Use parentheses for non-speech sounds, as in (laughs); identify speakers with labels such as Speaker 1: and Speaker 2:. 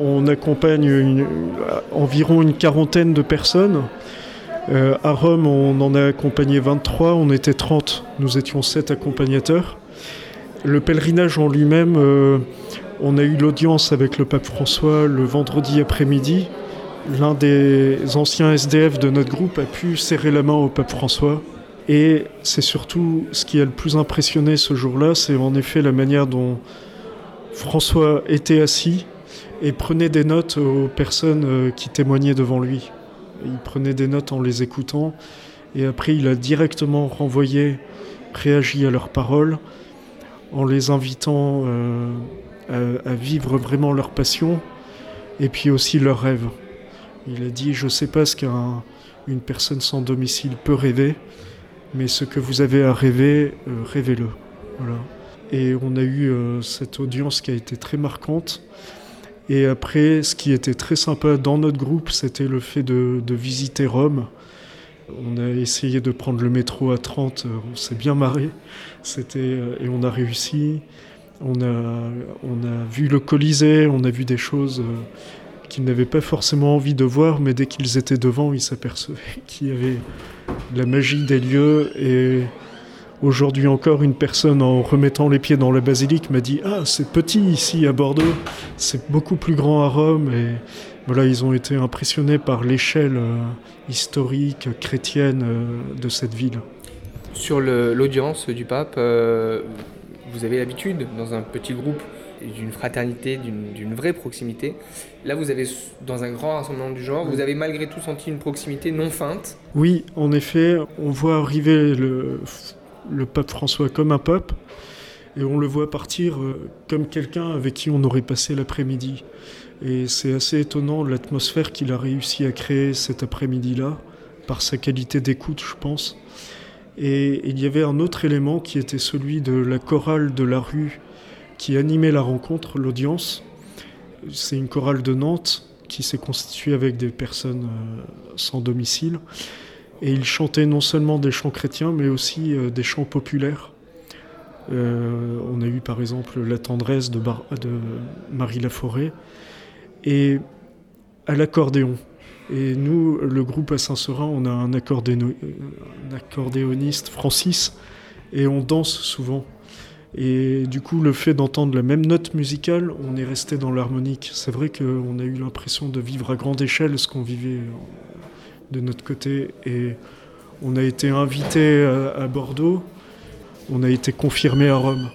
Speaker 1: on accompagne environ une quarantaine de personnes. Euh, à Rome, on en a accompagné 23, on était 30, nous étions 7 accompagnateurs. Le pèlerinage en lui-même, euh, on a eu l'audience avec le pape François le vendredi après-midi. L'un des anciens SDF de notre groupe a pu serrer la main au pape François. Et c'est surtout ce qui a le plus impressionné ce jour-là, c'est en effet la manière dont François était assis et prenait des notes aux personnes euh, qui témoignaient devant lui. Il prenait des notes en les écoutant et après il a directement renvoyé, réagi à leurs paroles en les invitant euh, à, vivre vraiment leur passion et puis aussi leurs rêves. Il a dit, je ne sais pas ce qu'une personne sans domicile peut rêver, mais ce que vous avez à rêver, euh, rêvez-le. Voilà. Et on a eu cette audience qui a été très marquante. Et après, ce qui était très sympa dans notre groupe, c'était le fait de, visiter Rome. On a essayé de prendre le métro à 30, on s'est bien marré, c'était, et on a réussi. On a, on a vu le Colisée, on a vu des choses euh, qu'ils n'avaient pas forcément envie de voir, mais dès qu'ils étaient devant, ils s'apercevaient (laughs) qu'il y avait la magie des lieux. Et aujourd'hui encore, une personne, en remettant les pieds dans la basilique, m'a dit Ah, c'est petit ici à Bordeaux, c'est beaucoup plus grand à Rome. Et voilà, ils ont été impressionnés par l'échelle euh, historique, chrétienne euh, de cette ville.
Speaker 2: Sur l'audience du pape, vous avez l'habitude dans un petit groupe d'une fraternité, d'une vraie proximité. Là, vous avez, dans un grand rassemblement du genre, vous avez malgré tout senti une proximité non feinte.
Speaker 1: Oui, en effet, on voit arriver le, le pape François comme un pape, et on le voit partir euh, comme quelqu'un avec qui on aurait passé l'après-midi. Et c'est assez étonnant l'atmosphère qu'il a réussi à créer cet après-midi-là, par sa qualité d'écoute, je pense. Et il y avait un autre élément qui était celui de la chorale de la rue qui animait la rencontre, l'audience. C'est une chorale de Nantes qui s'est constituée avec des personnes euh, sans domicile. Et ils chantaient non seulement des chants chrétiens, mais aussi euh, des chants populaires. Euh, on a eu par exemple La tendresse de, de Marie Laforêt et à l'accordéon. Et nous, le groupe à Saint-Seurin, on a un, accordéoniste, Francis, et on danse souvent. Et du coup, le fait d'entendre la même note musicale, on est resté dans l'harmonique. C'est vrai qu'on a eu l'impression de vivre à grande échelle ce qu'on vivait de notre côté. Et on a été invité à Bordeaux, on a été confirmé à Rome.